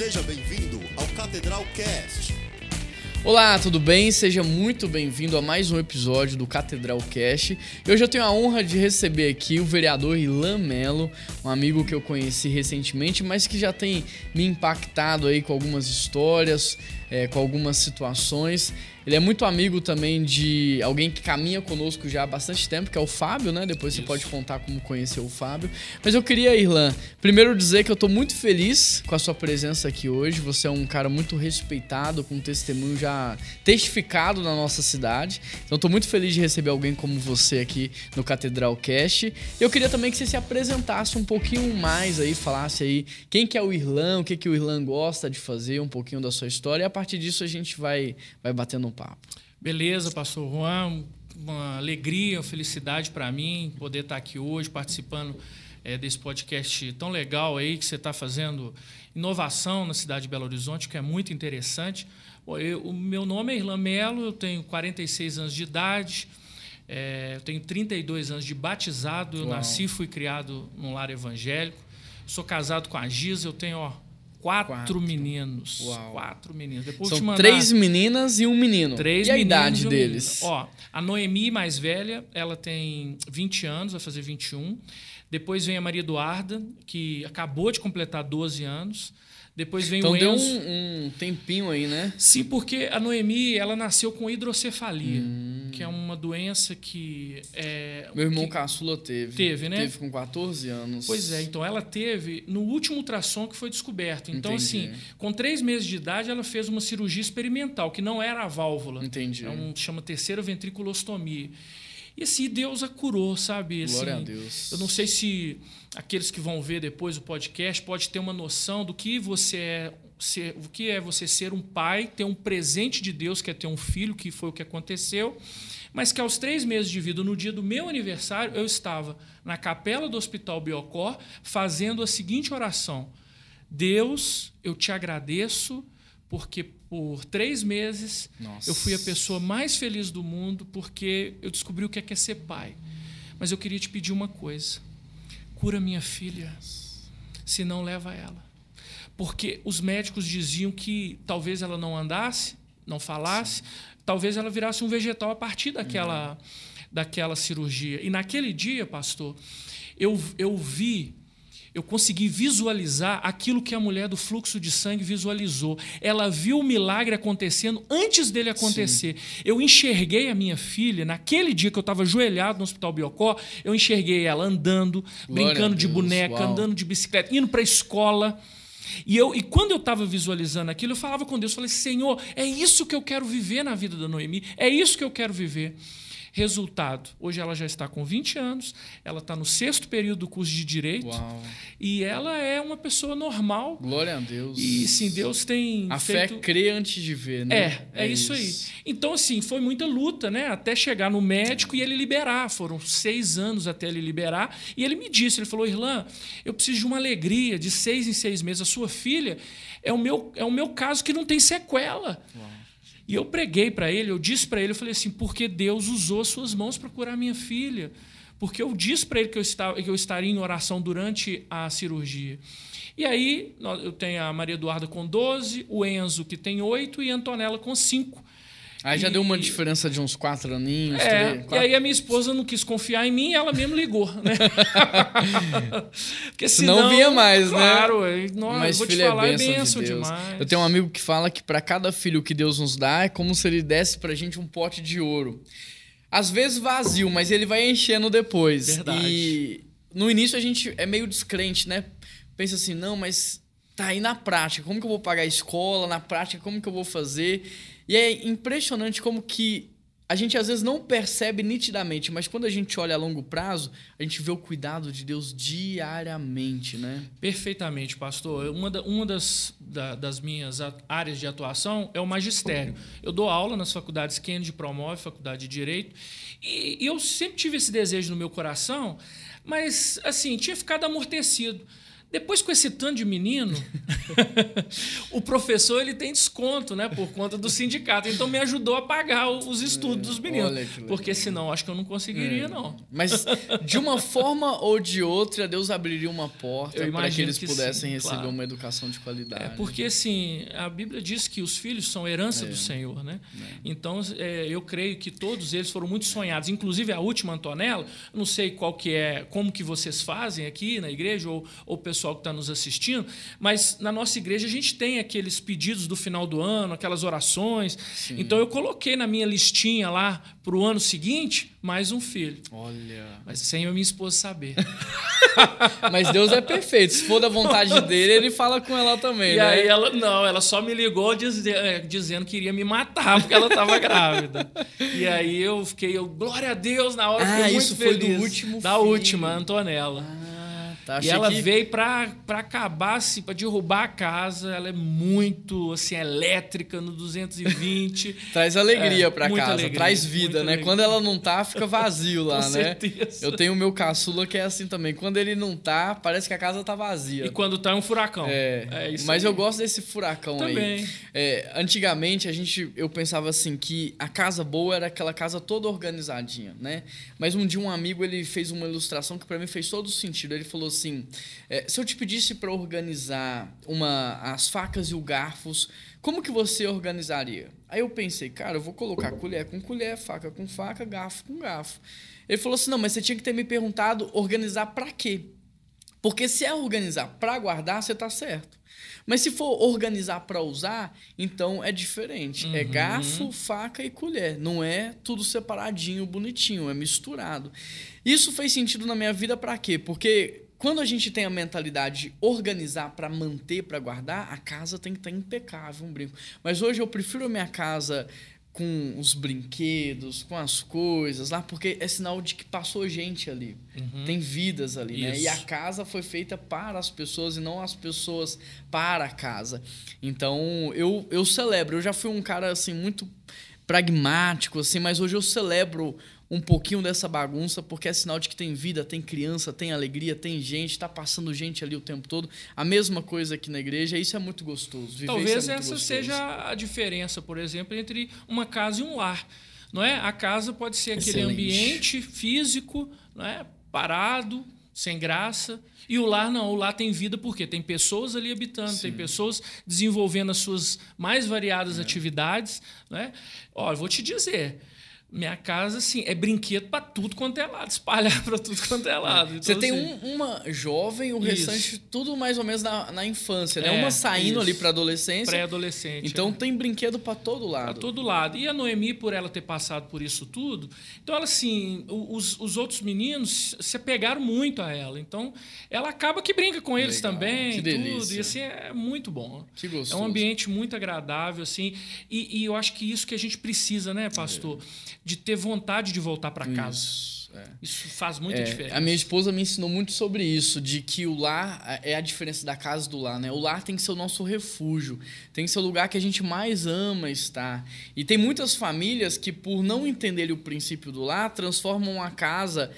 Seja bem-vindo ao Catedral Cast. Olá, tudo bem? Seja muito bem-vindo a mais um episódio do Catedral Cast. E hoje eu tenho a honra de receber aqui o vereador Ilan Melo, um amigo que eu conheci recentemente, mas que já tem me impactado aí com algumas histórias, é, com algumas situações. Ele é muito amigo também de alguém que caminha conosco já há bastante tempo, que é o Fábio, né? Depois Isso. você pode contar como conheceu o Fábio. Mas eu queria, Irlan, primeiro dizer que eu tô muito feliz com a sua presença aqui hoje. Você é um cara muito respeitado, com um testemunho já testificado na nossa cidade. Então eu tô muito feliz de receber alguém como você aqui no Catedral Cast. Eu queria também que você se apresentasse um pouquinho mais aí, falasse aí quem que é o Irlan, o que que o Irlan gosta de fazer, um pouquinho da sua história. E a partir disso a gente vai, vai batendo um papo. Beleza, pastor Juan. Uma alegria, uma felicidade para mim poder estar aqui hoje participando é, desse podcast tão legal aí que você está fazendo inovação na cidade de Belo Horizonte, que é muito interessante. Eu, o meu nome é Irlan Melo, eu tenho 46 anos de idade, é, eu tenho 32 anos de batizado, eu Uau. nasci e fui criado num lar evangélico. Sou casado com a Giza, eu tenho ó, Quatro, quatro. meninos. Uau. Quatro meninos. Depois São três meninas e um menino. Três e a idade um deles? Ó, a Noemi, mais velha, ela tem 20 anos, vai fazer 21. Depois vem a Maria Eduarda, que acabou de completar 12 anos. Depois vem então o Enzo. deu um, um, tempinho aí, né? Sim, porque a Noemi ela nasceu com hidrocefalia, hum. que é uma doença que. É, Meu irmão que caçula teve. Teve, né? Teve com 14 anos. Pois é, então ela teve no último ultrassom que foi descoberto. Então, Entendi. assim, com três meses de idade, ela fez uma cirurgia experimental, que não era a válvula. Entendi. É um, chama terceira ventriculostomia. E assim, Deus a curou, sabe? Assim, Glória a Deus. Eu não sei se aqueles que vão ver depois o podcast pode ter uma noção do que você é ser, o que é você ser um pai, ter um presente de Deus, que é ter um filho, que foi o que aconteceu, mas que aos três meses de vida, no dia do meu aniversário, eu estava na capela do Hospital Biocor fazendo a seguinte oração: Deus, eu te agradeço porque por três meses Nossa. eu fui a pessoa mais feliz do mundo porque eu descobri o que é, que é ser pai. Mas eu queria te pedir uma coisa: cura minha filha, se não leva ela. Porque os médicos diziam que talvez ela não andasse, não falasse, Sim. talvez ela virasse um vegetal a partir daquela, daquela cirurgia. E naquele dia, pastor, eu, eu vi eu consegui visualizar aquilo que a mulher do fluxo de sangue visualizou. Ela viu o milagre acontecendo antes dele acontecer. Sim. Eu enxerguei a minha filha, naquele dia que eu estava ajoelhado no Hospital Biocó, eu enxerguei ela andando, Glória brincando de boneca, Uau. andando de bicicleta, indo para a escola. E, eu, e quando eu estava visualizando aquilo, eu falava com Deus, falei, Senhor, é isso que eu quero viver na vida da Noemi, é isso que eu quero viver. Resultado: hoje ela já está com 20 anos, ela está no sexto período do curso de Direito Uau. e ela é uma pessoa normal. Glória a Deus. E sim, Deus tem. A feito... fé crê antes de ver, né? É, é, é isso, isso, aí. Então, assim, foi muita luta, né? Até chegar no médico e ele liberar. Foram seis anos até ele liberar. E ele me disse: ele falou, Irlan, eu preciso de uma alegria de seis em seis meses. A sua filha é o meu, é o meu caso que não tem sequela. Uau. E eu preguei para ele, eu disse para ele, eu falei assim, porque Deus usou suas mãos para curar minha filha. Porque eu disse para ele que eu, estava, que eu estaria em oração durante a cirurgia. E aí eu tenho a Maria Eduarda com 12, o Enzo que tem 8 e a Antonella com 5. Aí já e... deu uma diferença de uns quatro aninhos. É, três, quatro... e aí a minha esposa não quis confiar em mim e ela mesmo ligou, né? Porque senão, não via mais, claro, né? Claro, mas vou te é falar, é bênção, de demais. Eu tenho um amigo que fala que para cada filho que Deus nos dá, é como se ele desse pra gente um pote de ouro. Às vezes vazio, mas ele vai enchendo depois. Verdade. E no início a gente é meio descrente, né? Pensa assim, não, mas tá aí na prática, como que eu vou pagar a escola? Na prática, como que eu vou fazer? E é impressionante como que a gente às vezes não percebe nitidamente, mas quando a gente olha a longo prazo, a gente vê o cuidado de Deus diariamente, né? Perfeitamente, pastor. Uma, da, uma das, da, das minhas áreas de atuação é o magistério. Eu dou aula nas faculdades Kennedy Promove, Faculdade de Direito, e, e eu sempre tive esse desejo no meu coração, mas assim, tinha ficado amortecido. Depois, com esse tanto de menino, o professor ele tem desconto, né? Por conta do sindicato. Então me ajudou a pagar os estudos dos meninos. Porque senão acho que eu não conseguiria, não. Mas de uma forma ou de outra, Deus abriria uma porta para que eles que pudessem sim, receber claro. uma educação de qualidade. É porque assim, a Bíblia diz que os filhos são herança do Senhor, né? Então, é, eu creio que todos eles foram muito sonhados, inclusive a última Antonella, não sei qual que é, como que vocês fazem aqui na igreja ou, ou o pessoal que está nos assistindo, mas na nossa igreja a gente tem aqueles pedidos do final do ano, aquelas orações. Então eu coloquei na minha listinha lá para o ano seguinte mais um filho, Olha. mas sem a minha esposa saber. Mas Deus é perfeito. Se for da vontade dele, ele fala com ela também, E né? aí ela não, ela só me ligou dize- eh, dizendo que iria me matar porque ela estava grávida. E aí eu fiquei, eu, glória a Deus, na hora Ah, fiquei muito isso foi do feliz. último Da filho. última, Antonella. Ah, tá. e ela que... veio pra, pra acabar, assim, pra derrubar a casa. Ela é muito, assim, elétrica no 220. Traz alegria É, pra muita casa, alegria, traz vida, né? alegria. Quando ela não tá, fica vazio lá, Com né? certeza. Eu tenho o meu caçula que é assim também. Quando ele não tá, parece que a casa tá vazia. E quando tá é um furacão. É, isso mas aí. eu gosto desse furacão Também. aí. É, antigamente a gente, eu pensava assim que a casa boa era aquela casa toda organizadinha, né? Mas um dia um amigo ele fez uma ilustração que para mim fez todo sentido. Ele falou assim: é, se eu te pedisse para organizar uma as facas e os garfos, como que você organizaria? Aí eu pensei, cara, eu vou colocar colher com colher, faca com faca, garfo com garfo. Ele falou assim: não, mas você tinha que ter me perguntado organizar para quê? Porque se é organizar para guardar, você tá certo. Mas se for organizar para usar, então é diferente. É Uhum. garfo, faca e colher. Não é tudo separadinho, bonitinho, é misturado. Isso fez sentido na minha vida para quê? Porque quando a gente tem a mentalidade de organizar para manter, para guardar, a casa tem que estar impecável, um brinco. Mas hoje eu prefiro a minha casa com os brinquedos, com as coisas lá, porque é sinal de que passou gente ali. Tem vidas ali, né? Isso. E a casa foi feita para as pessoas e não as pessoas para a casa. Então, eu, eu celebro. Eu já fui um cara, assim, muito pragmático, assim, mas hoje eu celebro um pouquinho dessa bagunça, porque é sinal de que tem vida, tem criança, tem alegria, tem gente, tá passando gente ali o tempo todo. A mesma coisa aqui na igreja, isso é muito gostoso. Viver Talvez isso é muito essa gostoso. seja a diferença, por exemplo, entre uma casa e um lar. Não é? A casa pode ser aquele Excelente. ambiente físico, não é? parado, sem graça. E o lar não, o lar tem vida porque tem pessoas ali habitando, tem pessoas desenvolvendo as suas mais variadas É. atividades. Né? Ó, eu vou te dizer, minha casa assim, é brinquedo para tudo quanto é lado, espalhar para tudo quanto é lado. Você Então, tem assim, um- uma jovem, o Isso. restante tudo mais ou menos na, na infância, né? É, uma saindo isso. ali para adolescência. pré-adolescente. Então é. tem brinquedo para todo Pra lado. todo lado. E a Noemi, por ela ter passado por isso tudo, então ela assim, os, os outros meninos se apegaram muito a ela. Então, ela acaba que brinca com eles Legal, também, que tudo. E assim é muito bom. Que É gostoso. um ambiente muito agradável, assim. E, e eu acho que isso que a gente precisa, né, pastor? De ter vontade de voltar para casa. Isso, é. Isso faz muita É, diferença. a minha esposa me ensinou muito sobre isso, de que o lar é a diferença da casa do lar, né? O lar tem que ser o nosso refúgio, tem que ser o lugar que a gente mais ama estar. E tem muitas famílias que, por não entenderem o princípio do lar, transformam a casa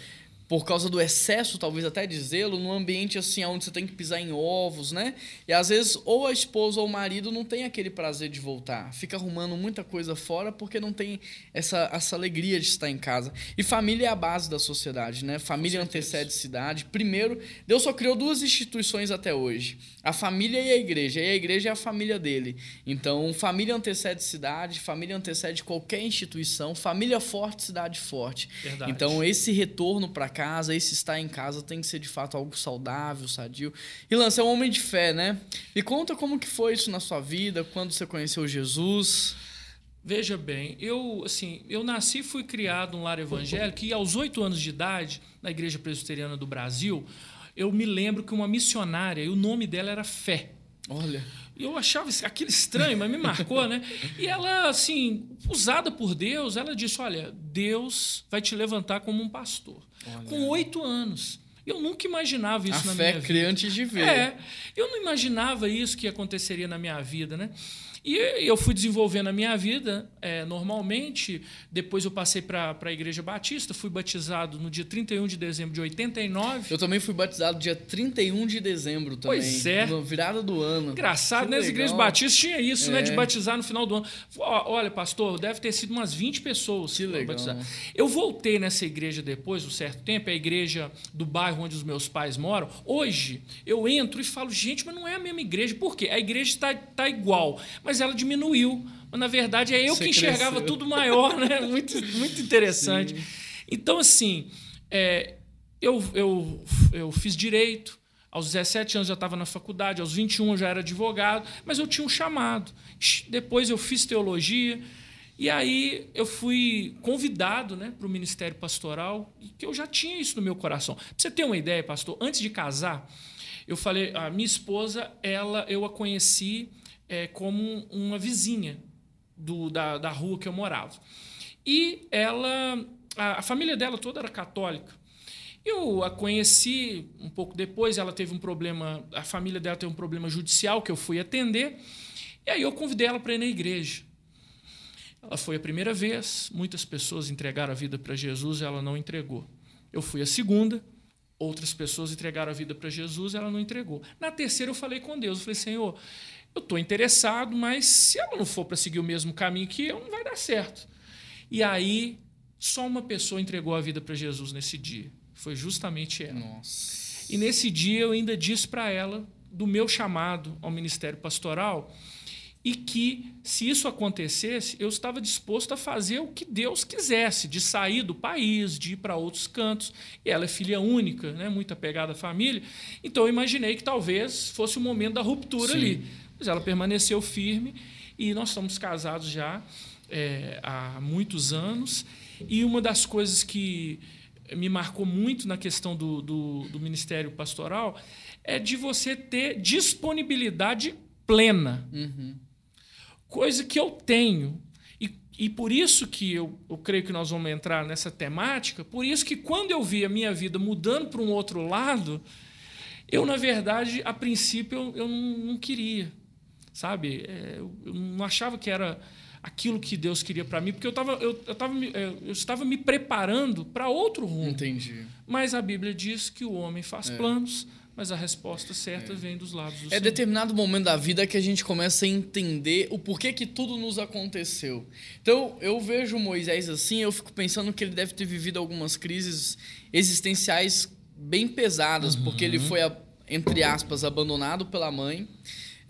por causa do excesso, talvez até de zelo, num ambiente assim onde você tem que pisar em ovos, né? E às vezes ou a esposa ou o marido não tem aquele prazer de voltar, fica arrumando muita coisa fora porque não tem essa, essa alegria de estar em casa. E família é a base da sociedade, né? Família antecede cidade. Primeiro, Deus só criou duas instituições até hoje: a família e a igreja. E a igreja é a família dele. Então, família antecede cidade, família antecede qualquer instituição, família forte, cidade forte. Verdade. Então, esse retorno para casa, esse estar em casa tem que ser de fato algo saudável, sadio. E Lance é um homem de fé, né? E conta como que foi isso na sua vida, quando você conheceu Jesus. Veja bem, eu assim, eu nasci e fui criado num lar evangélico e aos oito anos de idade, na Igreja Presbiteriana do Brasil, eu me lembro que uma missionária, e o nome dela era Fé. Olha, eu achava aquilo estranho, mas me marcou, né? E ela, assim, usada por Deus, ela disse: Olha, Deus vai te levantar como um pastor. Com oito anos. Eu nunca imaginava isso a na fé minha vida. crê antes de ver. É, eu não imaginava isso que aconteceria na minha vida, né? E eu fui desenvolvendo a minha vida é, normalmente. Depois eu passei para a Igreja Batista, fui batizado no dia 31 de dezembro de 89. Eu também fui batizado dia 31 de dezembro também. Pois é. Na virada do ano. Engraçado, né? As igrejas batistas tinha isso, né? De É. batizar no final do ano. Olha, pastor, deve ter sido umas 20 pessoas Que legal. batizadas. Eu voltei nessa igreja depois, um certo tempo, é a igreja do bairro onde os meus pais moram. Hoje, eu entro e falo, gente, mas não é a mesma igreja. Por quê? A igreja está tá igual, mas ela diminuiu. Mas, na verdade, é eu Você que enxergava cresceu. tudo maior, né? Muito, muito interessante. Então, assim, é, eu, eu, eu fiz direito. Aos 17 anos já estava na faculdade, aos 21 eu já era advogado, mas eu tinha um chamado. Depois eu fiz teologia, e aí eu fui convidado né, para o ministério pastoral, e que eu já tinha isso no meu coração. Para você ter uma ideia, pastor, antes de casar, eu falei, a minha esposa, ela eu a conheci é, como uma vizinha do, da, da rua que eu morava. E ela, a, a família dela toda era católica. Eu a conheci um pouco depois, ela teve um problema, a família dela teve um problema judicial que eu fui atender, e aí eu convidei ela para ir na igreja. Ela foi a primeira vez, muitas pessoas entregaram a vida para Jesus, ela não entregou. Eu fui a segunda, outras pessoas entregaram a vida para Jesus, ela não entregou. Na terceira eu falei com Deus, eu falei, Senhor, eu estou interessado, mas se ela não for para seguir o mesmo caminho que eu, não vai dar certo. E aí, só uma pessoa entregou a vida para Jesus nesse dia. Foi justamente ela. Nossa. E nesse dia eu ainda disse para ela do meu chamado ao ministério pastoral e que, se isso acontecesse, eu estava disposto a fazer o que Deus quisesse, de sair do país, de ir para outros cantos. E ela é filha única, né, muito apegada à família. Então eu imaginei que talvez fosse o momento da ruptura Sim. ali. Mas ela permaneceu firme e nós estamos casados já é, há muitos anos. E uma das coisas que me marcou muito na questão do, do, do ministério pastoral é de você ter disponibilidade plena. Coisa que eu tenho. E, e por isso que eu, eu creio que nós vamos entrar nessa temática, por isso que quando eu vi a minha vida mudando para um outro lado, eu, na verdade, a princípio, eu, eu não, não queria. Sabe? É, eu, eu não achava que era aquilo que Deus queria para mim, porque eu, estava eu, eu, tava, me- é, eu estava me preparando para outro rumo. Entendi. Mas a Bíblia diz que o homem faz planos, mas a resposta certa vem dos lados do É Senhor. determinado momento da vida que a gente começa a entender o porquê que tudo nos aconteceu. Então, eu vejo Moisés assim, eu fico pensando que ele deve ter vivido algumas crises existenciais bem pesadas, porque ele foi, a- entre aspas, abandonado pela mãe,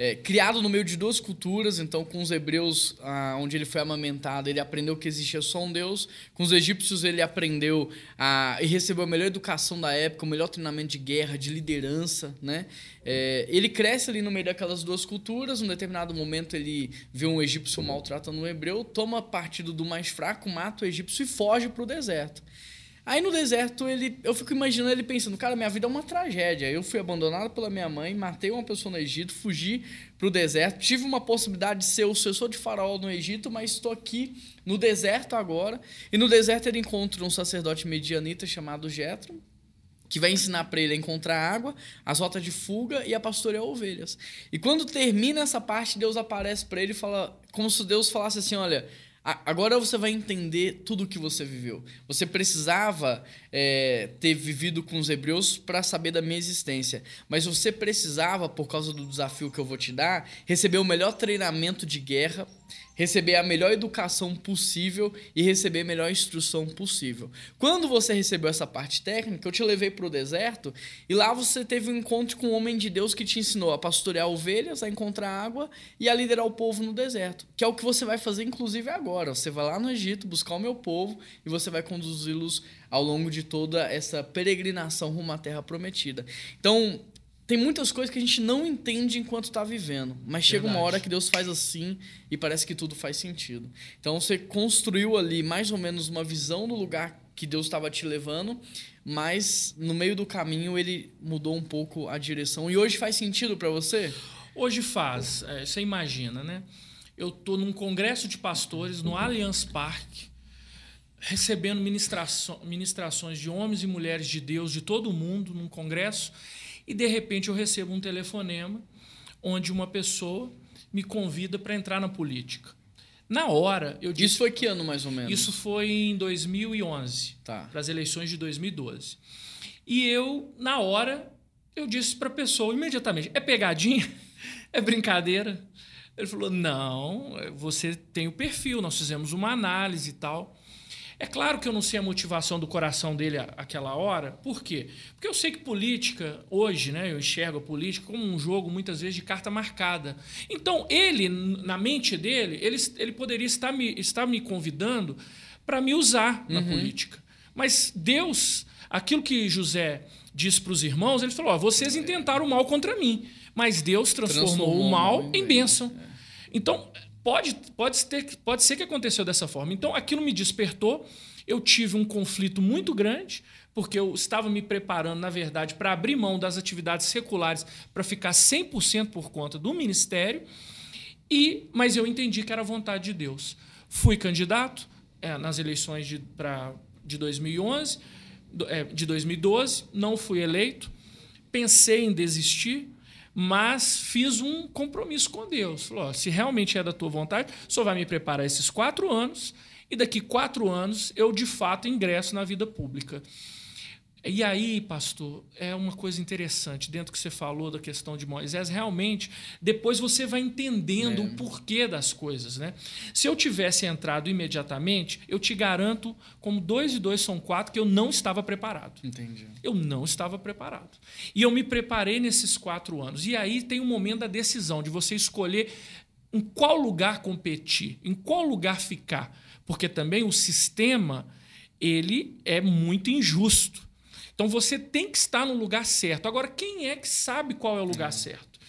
é, criado no meio de duas culturas, então com os hebreus, ah, onde ele foi amamentado, ele aprendeu que existia só um Deus. Com os egípcios, ele aprendeu a, e recebeu a melhor educação da época, o melhor treinamento de guerra, de liderança, né? É, ele cresce ali no meio daquelas duas culturas. Num determinado momento, ele vê um egípcio maltratando um hebreu, toma partido do mais fraco, mata o egípcio e foge para o deserto. Aí no deserto, ele, eu fico imaginando ele pensando, cara, minha vida é uma tragédia. Eu fui abandonado pela minha mãe, matei uma pessoa no Egito, fugi pro deserto, tive uma possibilidade de ser o sucessor de faraó no Egito, mas estou aqui no deserto agora. E no deserto ele encontra um sacerdote medianita chamado Jetro, que vai ensinar para ele a encontrar água, as rotas de fuga e a pastorear ovelhas. E quando termina essa parte, Deus aparece para ele e fala, como se Deus falasse assim, olha, agora você vai entender tudo o que você viveu. Você precisava é, ter vivido com os hebreus para saber da minha existência, mas você precisava, por causa do desafio que eu vou te dar, receber o melhor treinamento de guerra, receber a melhor educação possível e receber a melhor instrução possível. Quando você recebeu essa parte técnica, eu te levei para o deserto e lá você teve um encontro com um homem de Deus que te ensinou a pastorear ovelhas, a encontrar água e a liderar o povo no deserto, que é o que você vai fazer inclusive agora. Você vai lá no Egito buscar o meu povo e você vai conduzi-los ao longo de toda essa peregrinação rumo à terra prometida. Então, tem muitas coisas que a gente não entende enquanto está vivendo, mas chega uma Verdade. hora que Deus faz assim e parece que tudo faz sentido. Então você construiu ali mais ou menos uma visão do lugar que Deus estava te levando, mas no meio do caminho ele mudou um pouco a direção. E hoje faz sentido para você? Hoje faz, é, você imagina, né? Eu estou num congresso de pastores no Allianz Parque, recebendo ministrações de homens e mulheres de Deus de todo o mundo num congresso e de repente eu recebo um telefonema onde uma pessoa me convida para entrar na política. Na hora, eu disse Isso foi que ano, mais ou menos? isso foi em 2011, Tá. para as eleições de 2012. E eu, na hora, eu disse para a pessoa imediatamente: é pegadinha? É brincadeira? Ele falou: não, você tem o perfil, nós fizemos uma análise e tal. É claro que eu não sei a motivação do coração dele àquela hora. Por quê? Porque eu sei que política, hoje, né, eu enxergo a política como um jogo, muitas vezes, de carta marcada. Então, ele, na mente dele, ele, ele poderia estar me, estar me convidando para me usar na política. Mas Deus, aquilo que José disse para os irmãos, ele falou: ó, vocês intentaram o mal contra mim, mas Deus transformou, Transformou o mal em bênção. Então, pode, pode, ter, pode ser que aconteceu dessa forma. Então, aquilo me despertou. Eu tive um conflito muito grande, porque eu estava me preparando, na verdade, para abrir mão das atividades seculares para ficar 100% por conta do ministério. E, mas eu entendi que era vontade de Deus. Fui candidato é, nas eleições de, pra, de 2011, do- é, de 2012, não fui eleito. Pensei em desistir, mas fiz um compromisso com Deus. Falou: se realmente é da tua vontade, senhor vai me preparar esses quatro anos, e daqui quatro anos eu de fato ingresso na vida pública. E aí, pastor, é uma coisa interessante, dentro que você falou da questão de Moisés, realmente, depois você vai entendendo o porquê das coisas. Né? Se eu tivesse entrado imediatamente, eu te garanto, como dois e dois são quatro, que eu não estava preparado. Entendi. Eu não estava preparado. E eu me preparei nesses quatro anos. E aí tem o momento da decisão, de você escolher em qual lugar competir, em qual lugar ficar. Porque também o sistema ele é muito injusto. Então você tem que estar no lugar certo. Agora, quem é que sabe qual é o lugar certo?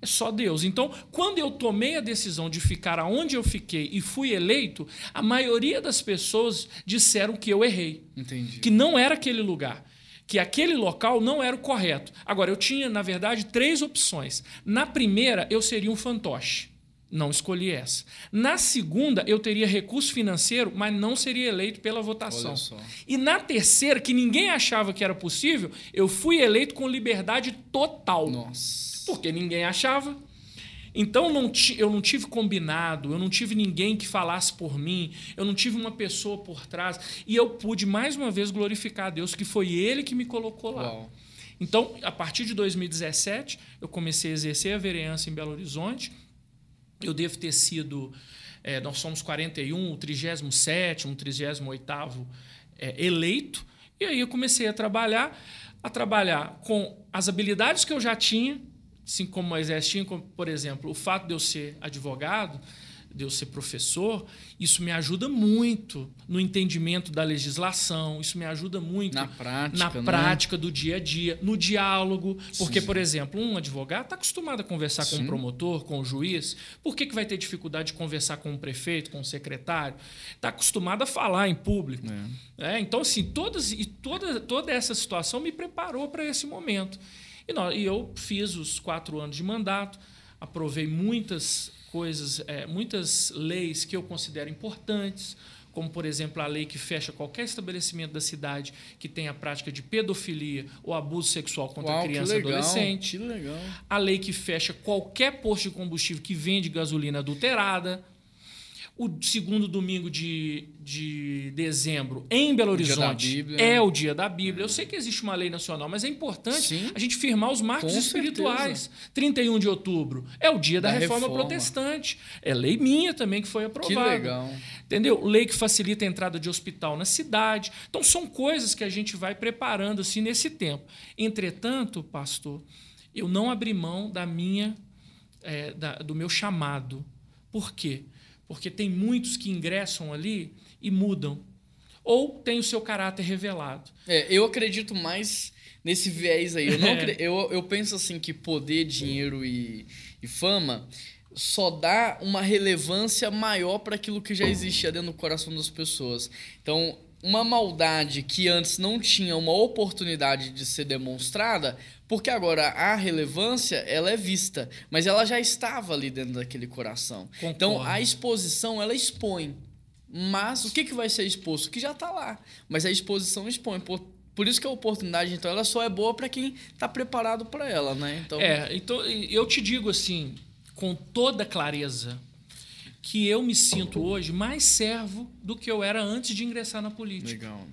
É só Deus. Então, quando eu tomei a decisão de ficar aonde eu fiquei e fui eleito, a maioria das pessoas disseram que eu errei Entendi. que não era aquele lugar, que aquele local não era o correto. Agora, eu tinha, na verdade, três opções. Na primeira, eu seria um fantoche. Não escolhi essa. Na segunda, eu teria recurso financeiro, mas não seria eleito pela votação. E na terceira, que ninguém achava que era possível, eu fui eleito com liberdade total. Nossa. Porque ninguém achava. Então não eu não tive combinado, eu não tive ninguém que falasse por mim, eu não tive uma pessoa por trás. E eu pude mais uma vez glorificar a Deus, que foi Ele que me colocou lá. Uau. Então, a partir de 2017, eu comecei a exercer a vereança em Belo Horizonte. Eu devo ter sido. eh, nós somos 41, o 37, o 38 é, eleito. E aí eu comecei a trabalhar, a trabalhar com as habilidades que eu já tinha, assim como Moisés tinha, como, por exemplo, o fato de eu ser advogado, de eu ser professor, isso me ajuda muito no entendimento da legislação, isso me ajuda muito Na prática, na né? prática do dia a dia, no diálogo. Porque, por exemplo, um advogado está acostumado a conversar com um promotor, com o juiz. Por que, que vai ter dificuldade de conversar com um prefeito, com um secretário? Está acostumado a falar em público. É, então, assim, todas, e toda, toda essa situação me preparou para esse momento. E, nó- e eu fiz os quatro anos de mandato, aprovei muitas coisas, é, muitas leis que eu considero importantes, como, por exemplo, a lei que fecha qualquer estabelecimento da cidade que tenha prática de pedofilia ou abuso sexual contra Uau, criança e adolescente. A lei que fecha qualquer posto de combustível que vende gasolina adulterada. O segundo domingo de, de dezembro em Belo Horizonte Bíblia. é o dia da Bíblia. Eu sei que existe uma lei nacional, mas é importante Sim. a gente firmar os marcos Com espirituais. 31 de outubro é o dia da, Da reforma, reforma. protestante. É lei minha também que foi Que aprovada. legal. Entendeu? Lei que facilita a entrada de hospital na cidade. Então, são coisas que a gente vai preparando assim nesse tempo. Entretanto, pastor, eu não abri mão da minha, é, da- do meu chamado. Por quê? Porque tem muitos que ingressam ali e mudam. Ou têm o seu caráter revelado. É, eu acredito mais nesse viés aí. Eu, não acre- eu, eu penso assim que poder, dinheiro e, e fama só dá uma relevância maior para aquilo que já existia dentro do coração das pessoas. Então, uma maldade que antes não tinha uma oportunidade de ser demonstrada, porque agora a relevância ela é vista, mas ela já estava ali dentro daquele coração. Então, Concordo. a exposição ela expõe. Mas o que, que vai ser exposto? O que já está lá. Mas a exposição expõe. Por, por isso que a oportunidade, então, ela só é boa para quem está preparado para ela, né? Então... É, então eu te digo assim, com toda clareza, que eu me sinto hoje mais servo do que eu era antes de ingressar na política. Legal.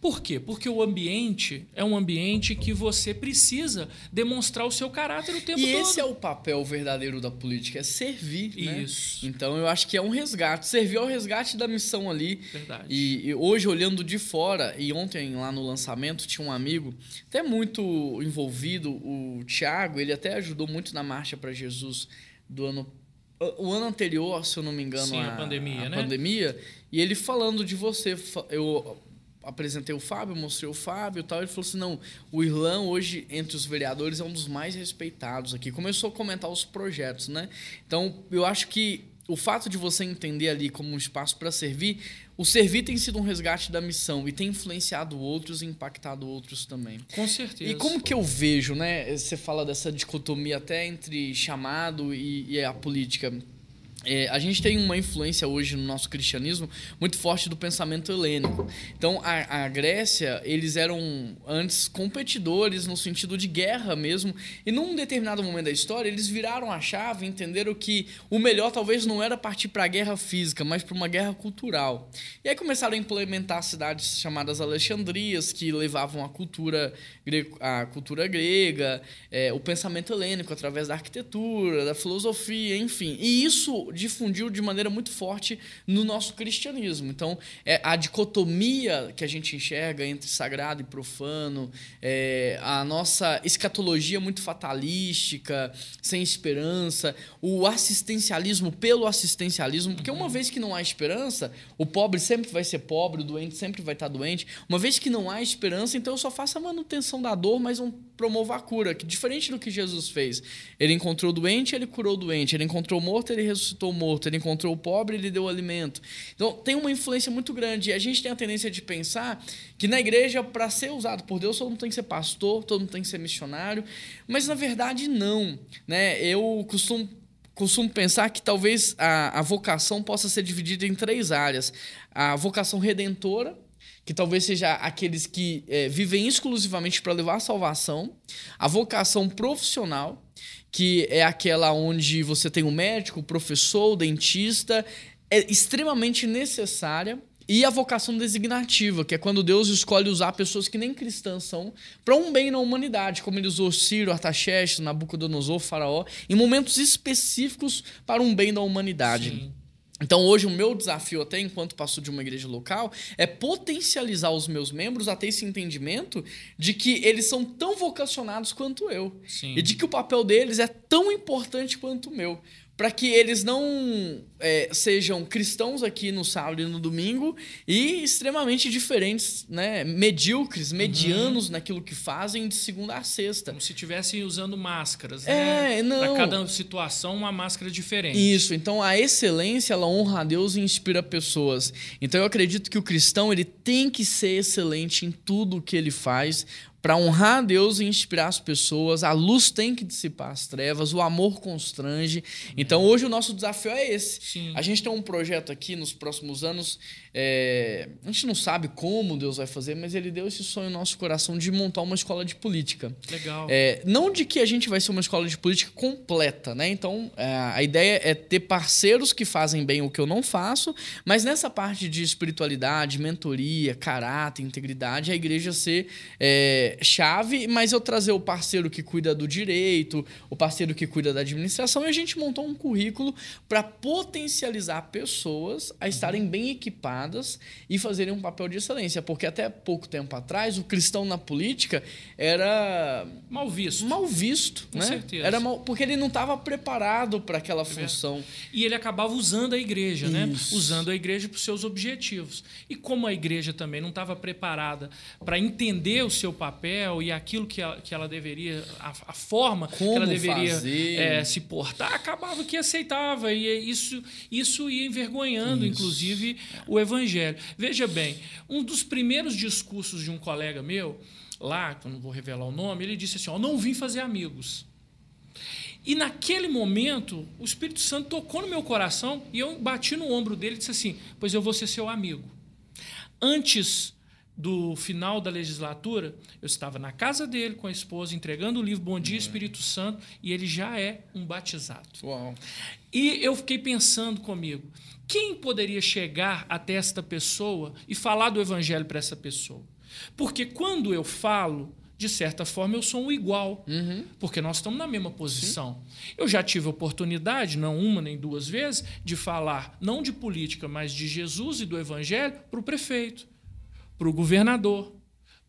Por quê? Porque o ambiente é um ambiente que você precisa demonstrar o seu caráter o tempo e todo. E esse é o papel verdadeiro da política, é servir. Né? Isso. Né? Então eu acho que é um resgate. Servir ao resgate da missão ali. Verdade. E, e, hoje, olhando de fora, e ontem lá no lançamento, tinha um amigo, até muito envolvido, o Tiago, ele até ajudou muito na Marcha para Jesus do ano o ano anterior, se eu não me engano, Sim, a, a pandemia, a né? pandemia, e ele falando de você, eu apresentei o Fábio, mostrei o Fábio e tal. Ele falou assim: não, o Irlã hoje, entre os vereadores, é um dos mais respeitados aqui. Começou a comentar os projetos, né? Então, eu acho que o fato de você entender ali como um espaço para servir, o servir tem sido um resgate da missão e tem influenciado outros e impactado outros também. Com certeza. E como que eu vejo, né? Você fala dessa dicotomia até entre chamado e, e a política. É, a gente tem uma influência hoje no nosso cristianismo muito forte do pensamento helênico. Então, a, a, Grécia, eles eram antes competidores no sentido de guerra mesmo. E num determinado momento da história, eles viraram a chave e entenderam que o melhor talvez não era partir para a guerra física, mas para uma guerra cultural. E aí começaram a implementar cidades chamadas Alexandrias, que levavam a cultura, a cultura grega, é, o pensamento helênico através da arquitetura, da filosofia, enfim. E isso difundiu de maneira muito forte no nosso cristianismo. Então, é a dicotomia que a gente enxerga entre sagrado e profano, é, a nossa escatologia muito fatalística, sem esperança, o assistencialismo pelo assistencialismo, porque uma vez que não há esperança, o pobre sempre vai ser pobre, o doente sempre vai estar doente. Uma vez que não há esperança, então eu só faço a manutenção da dor, mas não promovo a cura, que diferente do que Jesus fez. Ele encontrou o doente, ele curou o doente, ele encontrou o morto, ele ressuscitou ressuscitou o morto, ele encontrou o pobre, ele deu alimento. Então, tem uma influência muito grande. E a gente tem a tendência de pensar que na igreja, para ser usado por Deus, todo mundo tem que ser pastor, todo mundo tem que ser missionário. Mas, na verdade, não. Né? Eu costumo costumo pensar que talvez a, a vocação possa ser dividida em três áreas: a vocação redentora, que talvez seja aqueles que é, vivem exclusivamente para levar a salvação, a vocação profissional, que é aquela onde você tem o médico, o professor, o dentista, é extremamente necessária. E a vocação designativa, que é quando Deus escolhe usar pessoas que nem cristãs são para um bem na humanidade, como ele usou Ciro, Artaxerxes, Nabucodonosor, Faraó, em momentos específicos para um bem da humanidade. Sim. Então, hoje, o meu desafio, até enquanto pastor de uma igreja local, é potencializar os meus membros a ter esse entendimento de que eles são tão vocacionados quanto eu. Sim. E de que o papel deles é tão importante quanto o meu para que eles não é, sejam cristãos aqui no sábado e no domingo e extremamente diferentes, né? medíocres, medianos uhum. naquilo que fazem de segunda a sexta. Como se estivessem usando máscaras, né? É, não. Para cada situação, uma máscara diferente. Isso. Então, a excelência, ela honra a Deus e inspira pessoas. Então, eu acredito que o cristão ele tem que ser excelente em tudo que ele faz, para honrar a Deus e inspirar as pessoas. A luz tem que dissipar as trevas, o amor constrange. Então, hoje o nosso desafio é esse. Sim. A gente tem um projeto aqui nos próximos anos. É... A gente não sabe como Deus vai fazer, mas Ele deu esse sonho no nosso coração de montar uma escola de política. Legal. É... Não de que a gente vai ser uma escola de política completa, né? Então, é... a ideia é ter parceiros que fazem bem o que eu não faço, mas nessa parte de espiritualidade, mentoria, caráter, integridade, a igreja ser é, chave, mas eu trazer o parceiro que cuida do direito, o parceiro que cuida da administração, e a gente montou um currículo para potencializar pessoas a estarem bem equipadas e fazerem um papel de excelência. Porque até pouco tempo atrás, o cristão na política era. Mal visto. Mal visto. Com né? certeza. Era mal, porque ele não estava preparado para aquela é função. E ele acabava usando a igreja, né? Isso. né? Usando a igreja para os seus objetivos. E como a igreja também não estava preparada para entender o seu papel, papel e aquilo que ela, que ela deveria, a, a forma Como que ela deveria é, se portar, acabava que aceitava. E isso, isso ia envergonhando, isso. inclusive, o evangelho. Veja bem, um dos primeiros discursos de um colega meu, lá, que eu não vou revelar o nome, ele disse assim: ó, não vim fazer amigos. E naquele momento, o Espírito Santo tocou no meu coração e eu bati no ombro dele e disse assim: Pois eu vou ser seu amigo. Antes do final da legislatura, eu estava na casa dele com a esposa, entregando o livro Bom Dia Espírito Santo, e ele já é um batizado. Uau. E eu fiquei pensando comigo, quem poderia chegar até esta pessoa e falar do evangelho para essa pessoa? Porque quando eu falo, de certa forma eu sou um igual, Uhum. porque nós estamos na mesma posição. Eu já tive oportunidade, não uma nem duas vezes, de falar não de política, mas de Jesus e do evangelho para o prefeito, para o governador,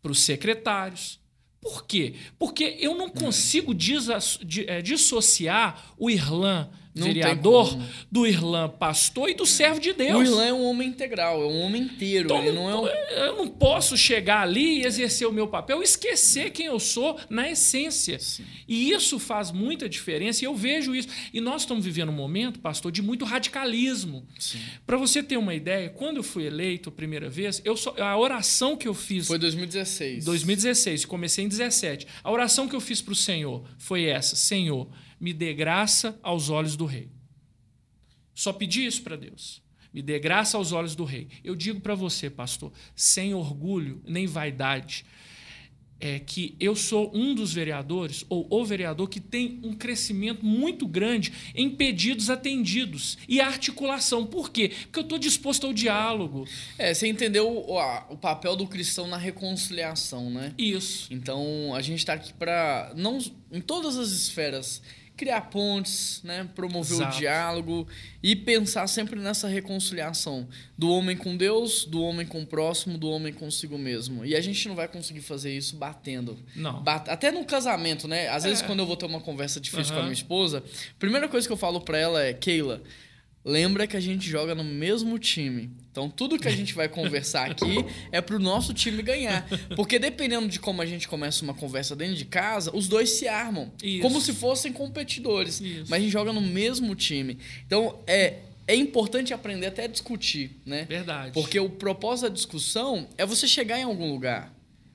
para os secretários. Por quê? Porque eu É. não consigo desa- di- eh, dissociar o Irlã Não vereador do Irlã pastor e do servo de Deus. O Irlã é um homem integral, é um homem inteiro. Então, ele não é um. Eu não posso chegar ali e exercer o meu papel e esquecer quem eu sou na essência. E isso faz muita diferença e eu vejo isso. E nós estamos vivendo um momento, pastor, de muito radicalismo. Para você ter uma ideia, quando eu fui eleito a primeira vez, eu só, a oração que eu fiz Foi 2016. 2016, comecei em 17. A oração que eu fiz para o Senhor foi essa: Senhor, me dê graça aos olhos do rei. Só pedi isso para Deus. Me dê graça aos olhos do rei. Eu digo para você, pastor, sem orgulho nem vaidade, é que eu sou um dos vereadores, ou o vereador, que tem um crescimento muito grande em pedidos atendidos e articulação. Por quê? Porque eu estou disposto ao diálogo. É, você entendeu o, a- o papel do cristão na reconciliação, né? Isso. Então, a gente está aqui para não em todas as esferas criar pontes, né, promover Exato. o diálogo e pensar sempre nessa reconciliação do homem com Deus, do homem com o próximo, do homem consigo mesmo. E a gente não vai conseguir fazer isso batendo. Não. Bat- Até no casamento, né? Às vezes É. quando eu vou ter uma conversa difícil com a minha esposa, a primeira coisa que eu falo para ela é: "Keila, Lembra que a gente joga no mesmo time. Então, tudo que a gente vai conversar aqui é pro nosso time ganhar. Porque dependendo de como a gente começa uma conversa dentro de casa, os dois se armam. Isso. Como se fossem competidores. Isso. Mas a gente joga no mesmo time. Então, é, é importante aprender até a discutir, né? Verdade. Porque o propósito da discussão é você chegar em algum lugar.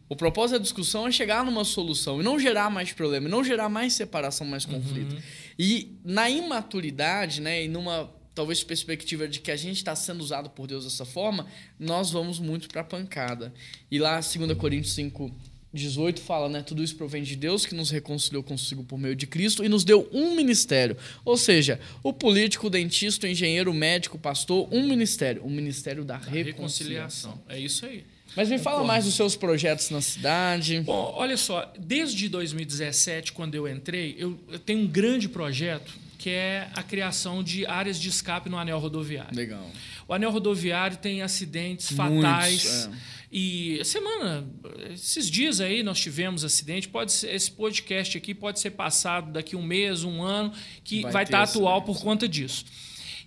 O propósito da discussão é chegar numa solução e não gerar mais problema, e não gerar mais separação, mais conflito. Uhum. E na imaturidade, né, e numa talvez perspectiva de que a gente está sendo usado por Deus dessa forma, nós vamos muito para a pancada. E lá, 2 Coríntios 5, 18 fala, né? Tudo isso provém de Deus que nos reconciliou consigo por meio de Cristo e nos deu um ministério. Ou seja, o político, o dentista, o engenheiro, o médico, o pastor, um ministério. O ministério da, Da reconciliação. reconciliação. É isso aí. Mas me fala Concordo. mais dos seus projetos na cidade. Bom, olha só, desde 2017, quando eu entrei, eu, eu tenho um grande projeto que é a criação de áreas de escape no anel rodoviário. Legal. O anel rodoviário tem acidentes Muitos, fatais. é. E semana, esses dias aí nós tivemos acidente. Pode ser, esse podcast aqui pode ser passado daqui um mês, um ano, que Vai vai, estar atual acidentes. por conta disso.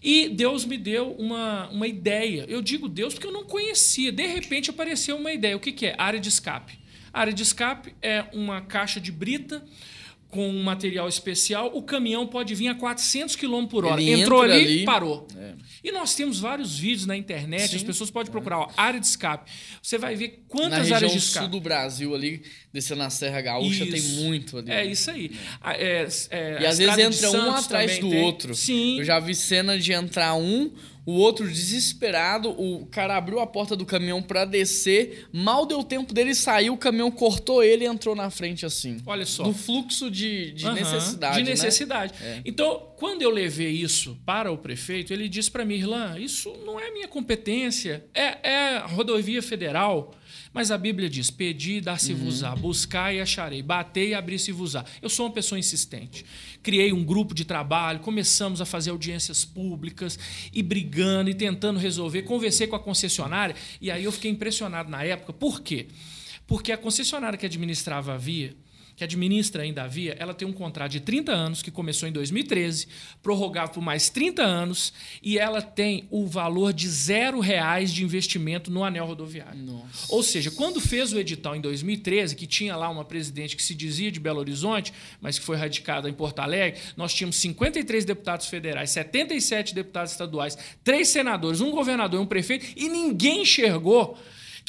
E Deus me deu uma, uma ideia. Eu digo Deus porque eu não conhecia. De repente apareceu uma ideia. O que, que é? Área de escape. A área de escape é uma caixa de brita com um material especial. O caminhão pode vir a 400 km por hora. Ele Entrou ali, ali. parou. É. E nós temos vários vídeos na internet, Sim. as pessoas podem procurar ó, área de escape. Você vai ver Na quantas região áreas de sul escape. do Brasil ali, descendo na Serra Gaúcha, tem Isso. muito ali. É isso aí. É, é, E às vezes entra um atrás do tem. outro. Sim. Eu já vi cena de entrar um, o outro desesperado, o cara abriu a porta do caminhão pra descer, mal deu tempo dele sair, o caminhão cortou ele e entrou na frente assim. Olha só. Do fluxo de, de Aham, necessidade. De né? necessidade. É. Então, quando eu levei isso para o prefeito, ele disse para mim, Irlan, isso não é minha competência, é, é a rodovia federal. Mas a Bíblia diz: pedi, dar-se-vos-á, Uhum. buscar e acharei, bater e abrir-se-vos-á. Eu sou uma pessoa insistente. Criei um grupo de trabalho, começamos a fazer audiências públicas e brigando e tentando resolver. Conversei com a concessionária e aí eu fiquei impressionado na época. Por quê? Porque a concessionária que administrava a via, que administra ainda a via, ela tem um contrato de 30 anos, que começou em 2013, prorrogável por mais 30 anos, e ela tem o valor de zero reais de investimento no anel rodoviário. Nossa. Ou seja, quando fez o edital em 2013, que tinha lá uma presidente que se dizia de Belo Horizonte, mas que foi radicada em Porto Alegre, nós tínhamos 53 deputados federais, 77 deputados estaduais, três senadores, um governador e um prefeito, e ninguém enxergou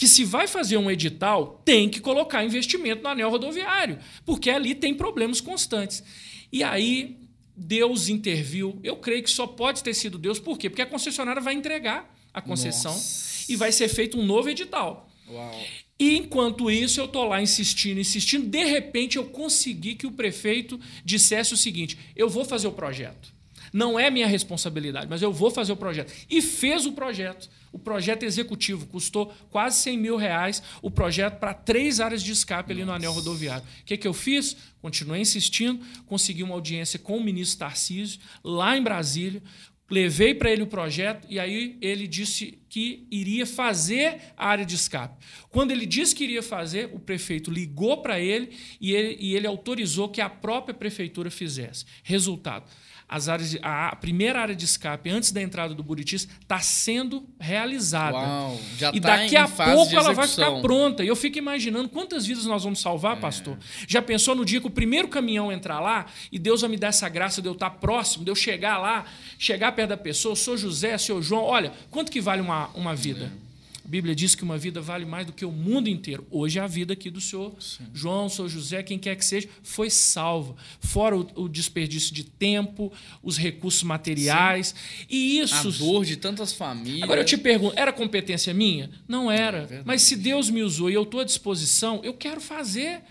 que se vai fazer um edital, tem que colocar investimento no anel rodoviário, porque ali tem problemas constantes. E aí Deus interviu. Eu creio que só pode ter sido Deus. Por quê? Porque a concessionária vai entregar a concessão Nossa. e vai ser feito um novo edital. Uau. E enquanto isso, eu tô lá insistindo, insistindo. De repente, eu consegui que o prefeito dissesse o seguinte: eu vou fazer o projeto. Não é minha responsabilidade, mas eu vou fazer o projeto. E fez o projeto. O projeto executivo custou quase 100 mil reais. O projeto para três áreas de escape ali no anel rodoviário. O que, que eu fiz? Continuei insistindo, consegui uma audiência com o ministro Tarcísio, lá em Brasília. Levei para ele o projeto e aí ele disse que iria fazer a área de escape. Quando ele disse que iria fazer, o prefeito ligou para ele e, ele e ele autorizou que a própria prefeitura fizesse. Resultado: as áreas de- a primeira área de escape antes da entrada do Buritis está sendo realizada. Uau, já e tá daqui a pouco ela vai ficar pronta. E eu fico imaginando quantas vidas nós vamos salvar, pastor. Já pensou no dia que o primeiro caminhão entrar lá e Deus vai me dar essa graça de eu estar próximo, de eu chegar lá, chegar perto da pessoa, sou José, sou João. Olha, quanto que vale uma, uma vida? A Bíblia diz que uma vida vale mais do que o mundo inteiro. Hoje a vida aqui do senhor João, senhor José, quem quer que seja, foi salva. Fora o, o desperdício de tempo, os recursos materiais. E A isso. dor de tantas famílias. Agora eu te pergunto, era competência minha? Não era. verdade. Mas se Deus me usou e eu estou à disposição, eu quero fazer.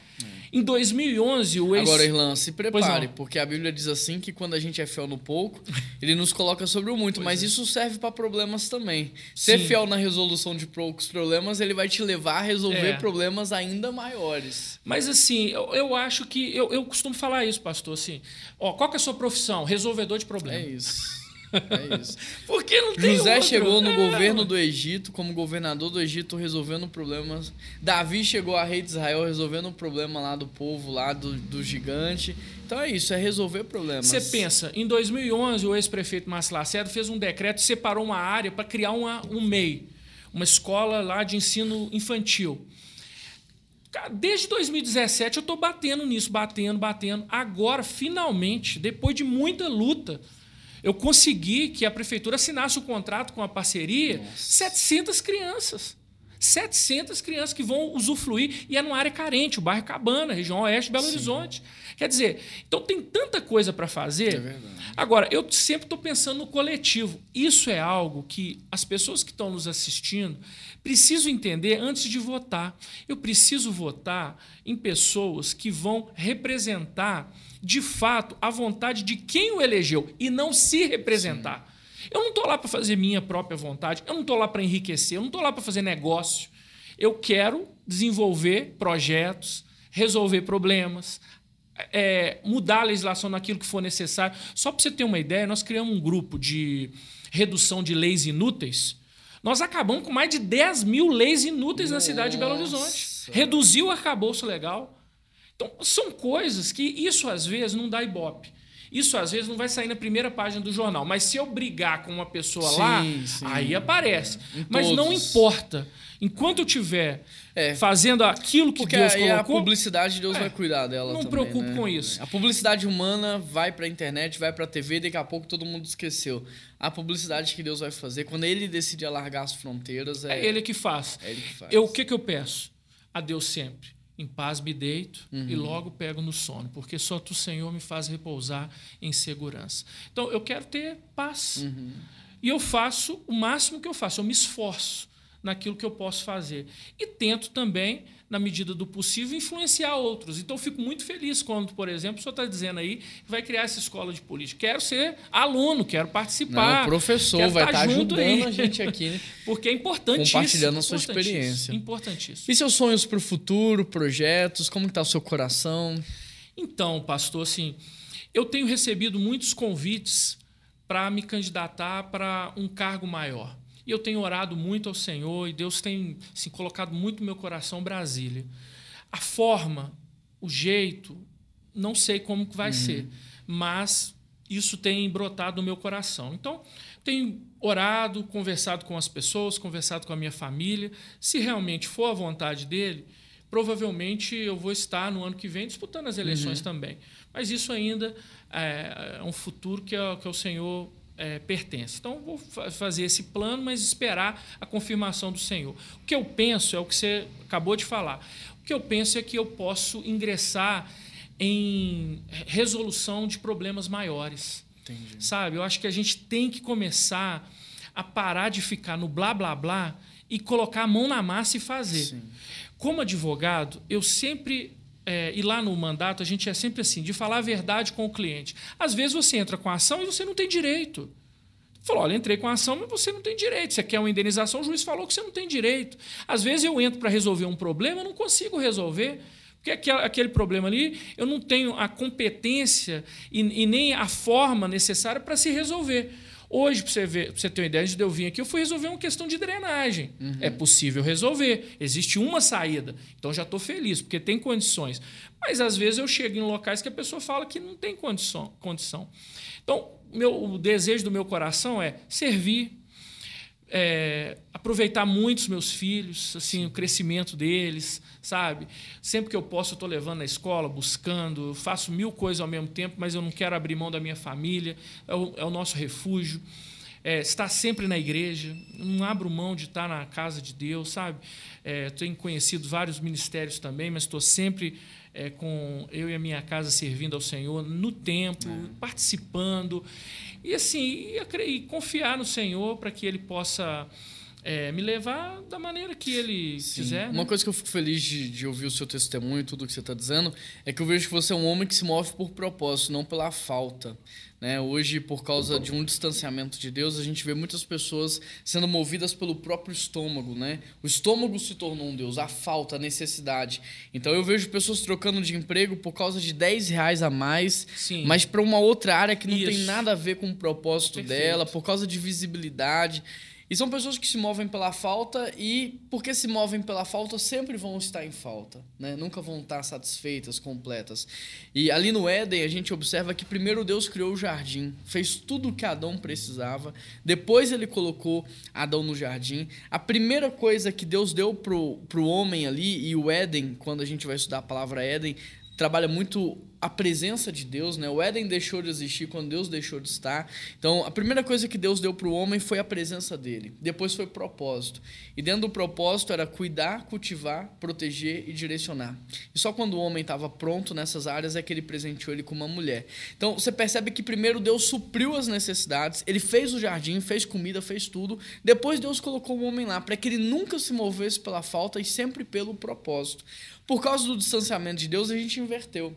Em 2011, o ex... Agora, Irlan, se prepare, porque a Bíblia diz assim que quando a gente é fiel no pouco, ele nos coloca sobre o muito, mas isso serve para problemas também. Ser é. Sim. fiel na resolução de poucos problemas, ele vai te levar a resolver É. problemas ainda maiores. Mas assim, eu, eu acho que... Eu, eu costumo falar isso, pastor, assim. Ó, qual que é a sua profissão? Resolvedor de É problemas. isso. É isso. Porque não tem José outro. chegou no É. governo do Egito, como governador do Egito, resolvendo problemas. Davi chegou a rei de Israel, resolvendo o problema lá do povo, lá do, do gigante. Então é isso, é resolver problemas. Você pensa, em 2011, o ex-prefeito Márcio Lacerda fez um decreto e separou uma área para criar uma, um MEI, uma escola lá de ensino infantil. Desde 2017 eu estou batendo nisso, batendo, batendo. Agora, finalmente, depois de muita luta, eu consegui que a prefeitura assinasse o contrato com a parceria 700 crianças. 700 crianças que vão usufruir, e é numa área carente, o bairro Cabana, região oeste de Belo Horizonte. Quer dizer, então tem tanta coisa para fazer. É verdade. Agora, eu sempre estou pensando no coletivo. Isso é algo que as pessoas que estão nos assistindo precisam entender antes de votar. Eu preciso votar em pessoas que vão representar, de fato, a vontade de quem o elegeu e não se representar. Eu não estou lá para fazer minha própria vontade, eu não estou lá para enriquecer, eu não estou lá para fazer negócio. Eu quero desenvolver projetos, resolver problemas, é, mudar a legislação naquilo que for necessário. Só para você ter uma ideia, nós criamos um grupo de redução de leis inúteis. Nós acabamos com mais de 10 mil leis inúteis na cidade de Belo Horizonte. Nossa. Reduziu o arcabouço legal. Então, são coisas que isso às vezes não dá ibope. Isso às vezes não vai sair na primeira página do jornal. Mas se eu brigar com uma pessoa Sim, lá, sim. aí aparece. Em Mas não todos. importa. Enquanto eu estiver É. fazendo aquilo que Porque Deus aí a colocou, publicidade Deus É, vai cuidar dela não preocupe né? com isso. A publicidade humana vai pra internet, vai pra TV, daqui a pouco todo mundo esqueceu. A publicidade que Deus vai fazer, quando ele decide alargar as fronteiras, é, é ele que faz. é ele que faz. Eu, o que, que eu peço? A Deus sempre. Em paz me deito Uhum. e logo pego no sono, porque só tu, Senhor, me faz repousar em segurança. Então, eu quero ter paz. Uhum. E eu faço o máximo que eu faço, eu me esforço naquilo que eu posso fazer. E tento também, na medida do possível, influenciar outros. Então, eu fico muito feliz quando, por exemplo, o senhor está dizendo aí que vai criar essa escola de política. Quero ser aluno, quero participar. Não, o professor quero vai tá estar junto ajudando aí. a gente aqui. né? Porque é importantíssimo. Compartilhando a sua experiência. Importantíssimo. E seus sonhos pro futuro, projetos, como que tá o seu coração? Então, pastor, assim, eu tenho recebido muitos convites para me candidatar para um cargo maior. E eu tenho orado muito ao Senhor e Deus tem assim, colocado muito no meu coração Brasília. A forma, o jeito, não sei como que vai ser, mas isso tem brotado no meu coração. Então, tenho orado, conversado com as pessoas, conversado com a minha família. Se realmente for a vontade dele, provavelmente eu vou estar no ano que vem disputando as eleições também. Mas isso ainda é, é um futuro que, é- que ao Senhor é, pertence. Então, vou fa- fazer esse plano, mas esperar a confirmação do Senhor. O que eu penso é o que você acabou de falar. O que eu penso é que eu posso ingressar em resolução de problemas maiores. Entendi. Sabe? Eu acho que a gente tem que começar a parar de ficar no blá blá blá e colocar a mão na massa e fazer. Sim. Como advogado, eu sempre. É, e lá no mandato, a gente é sempre assim, de falar a verdade com o cliente. Às vezes você entra com a ação e você não tem direito. Falou, olha, entrei com a ação, mas você não tem direito. Você quer uma indenização, o juiz falou que você não tem direito. Às vezes eu entro para resolver um problema, não consigo resolver. Porque aquele, aquele problema ali, eu não tenho a competência e, e nem a forma necessária para se resolver. Hoje, para você, ver, pra você ter uma ideia, antes de eu vir aqui, eu fui resolver uma questão de drenagem. É possível resolver. Existe uma saída. Então já estou feliz, porque tem condições. Mas às vezes eu chego em locais que a pessoa fala que não tem condição. condição. Então, meu, o desejo do meu coração é servir, é, aproveitar muito os meus filhos, assim, o crescimento deles, sabe? Sempre que eu posso, eu estou levando na escola, buscando, faço mil coisas ao mesmo tempo, mas eu não quero abrir mão da minha família, é o, é o nosso refúgio. É, estar sempre na igreja, não abro mão de estar na casa de Deus, sabe? É, tenho conhecido vários ministérios também, mas estou sempre é, com eu e a minha casa servindo ao Senhor no tempo, participando. E assim, e, e confiar no Senhor para que Ele possa é, me levar da maneira que Ele Sim. quiser. Uma né? coisa que eu fico feliz de, de ouvir o seu testemunho e tudo que você está dizendo é que eu vejo que você é um homem que se move por propósito, não pela falta. Né? Hoje, por causa de um distanciamento de Deus, a gente vê muitas pessoas sendo movidas pelo próprio estômago. Né? O estômago se tornou um Deus, a falta, a necessidade. Então eu vejo pessoas trocando de emprego por causa de 10 reais a mais, Sim. mas para uma outra área que não tem Isso. nada a ver com o propósito Perfeito. dela, por causa de visibilidade. E são pessoas que se movem pela falta e, porque se movem pela falta, sempre vão estar em falta. Né? Nunca vão estar satisfeitas, completas. E ali no Éden, a gente observa que primeiro Deus criou o jardim, fez tudo o que Adão precisava. Depois ele colocou Adão no jardim. A primeira coisa que Deus deu pro, pro homem ali, e o Éden, quando a gente vai estudar a palavra Éden, trabalha muito a presença de Deus, né? O Éden deixou de existir quando Deus deixou de estar. Então, a primeira coisa que Deus deu para o homem foi a presença dele. Depois foi propósito. E dentro do propósito era cuidar, cultivar, proteger e direcionar. E só quando o homem estava pronto nessas áreas é que ele presenteou ele com uma mulher. Então, você percebe que primeiro Deus supriu as necessidades, ele fez o jardim, fez comida, fez tudo. Depois Deus colocou o homem lá para que ele nunca se movesse pela falta e sempre pelo propósito. Por causa do distanciamento de Deus, a gente inverteu.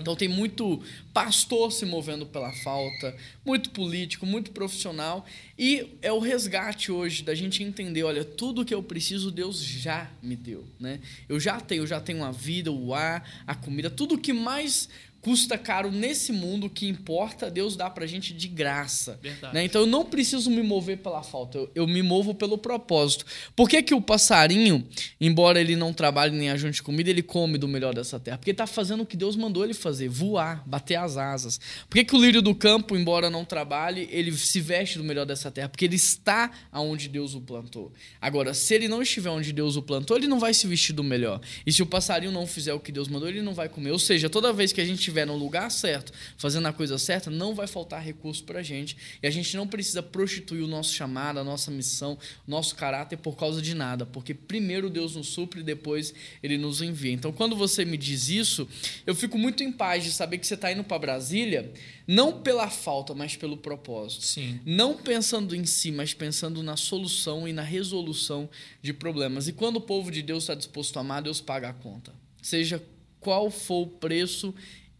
Então tem muito pastor se movendo pela falta, muito político, muito profissional. E é o resgate hoje da gente entender, olha, tudo que eu preciso, Deus já me deu. Né? Eu já tenho, eu já tenho a vida, o ar, a comida, tudo que mais custa caro nesse mundo, o que importa, Deus dá pra gente de graça. Né? Então eu não preciso me mover pela falta, eu, eu me movo pelo propósito. Por que, que o passarinho, embora ele não trabalhe nem ajunte comida, ele come do melhor dessa terra? Porque ele está fazendo o que Deus mandou ele fazer, voar, bater as asas. Por que, que o lírio do campo, embora não trabalhe, ele se veste do melhor dessa terra? Porque ele está aonde Deus o plantou. Agora, se ele não estiver onde Deus o plantou, ele não vai se vestir do melhor. E se o passarinho não fizer o que Deus mandou, ele não vai comer. Ou seja, toda vez que a gente estiver no lugar certo, fazendo a coisa certa, não vai faltar recurso para a gente. E a gente não precisa prostituir o nosso chamado, a nossa missão, o nosso caráter por causa de nada. Porque primeiro Deus nos supre e depois ele nos envia. Então, quando você me diz isso, eu fico muito em paz de saber que você está indo para Brasília, não pela falta, mas pelo propósito. Sim. Não pensando em si, mas pensando na solução e na resolução de problemas. E quando o povo de Deus está disposto a amar, Deus paga a conta. Seja qual for o preço,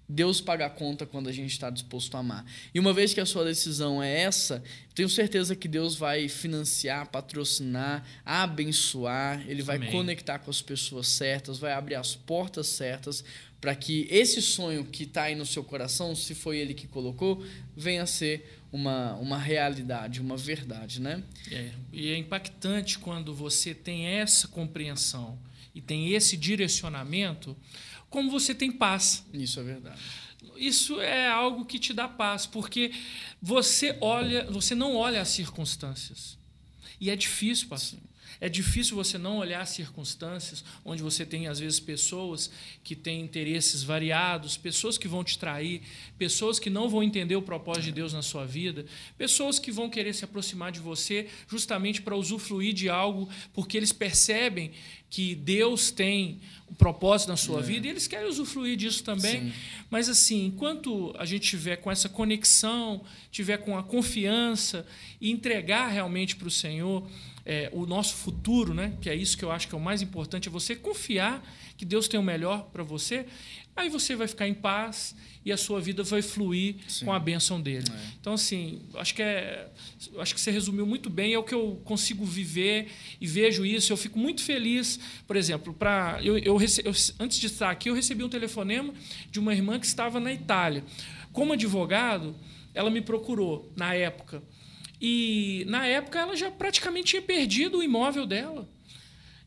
Deus paga a conta quando a gente está disposto a amar. E uma vez que a sua decisão é essa, tenho certeza que Deus vai financiar, patrocinar, abençoar, Ele vai Amém. conectar com as pessoas certas, vai abrir as portas certas para que esse sonho que está aí no seu coração, se foi Ele que colocou, venha a ser uma, uma realidade, uma verdade, né? É, e é impactante quando você tem essa compreensão e tem esse direcionamento, como você tem paz. Isso é verdade. Isso é algo que te dá paz, porque você olha, você não olha as circunstâncias. E é difícil, pastor. É difícil você não olhar circunstâncias onde você tem, às vezes, pessoas que têm interesses variados, pessoas que vão te trair, pessoas que não vão entender o propósito de Deus na sua vida, pessoas que vão querer se aproximar de você justamente para usufruir de algo, porque eles percebem que Deus tem um propósito na sua é. vida e eles querem usufruir disso também. Sim. Mas, assim, enquanto a gente tiver com essa conexão, tiver com a confiança e entregar realmente para o Senhor é, o nosso futuro, né? que é isso que eu acho que é o mais importante, é você confiar que Deus tem o melhor para você, aí você vai ficar em paz e a sua vida vai fluir Sim. com a bênção dele. É. Então, assim, acho que, é, acho que você resumiu muito bem, é o que eu consigo viver e vejo isso. Eu fico muito feliz, por exemplo, para eu, eu, eu, antes de estar aqui, eu recebi um telefonema de uma irmã que estava na Itália. Como advogado, ela me procurou na época e na época ela já praticamente tinha perdido o imóvel dela,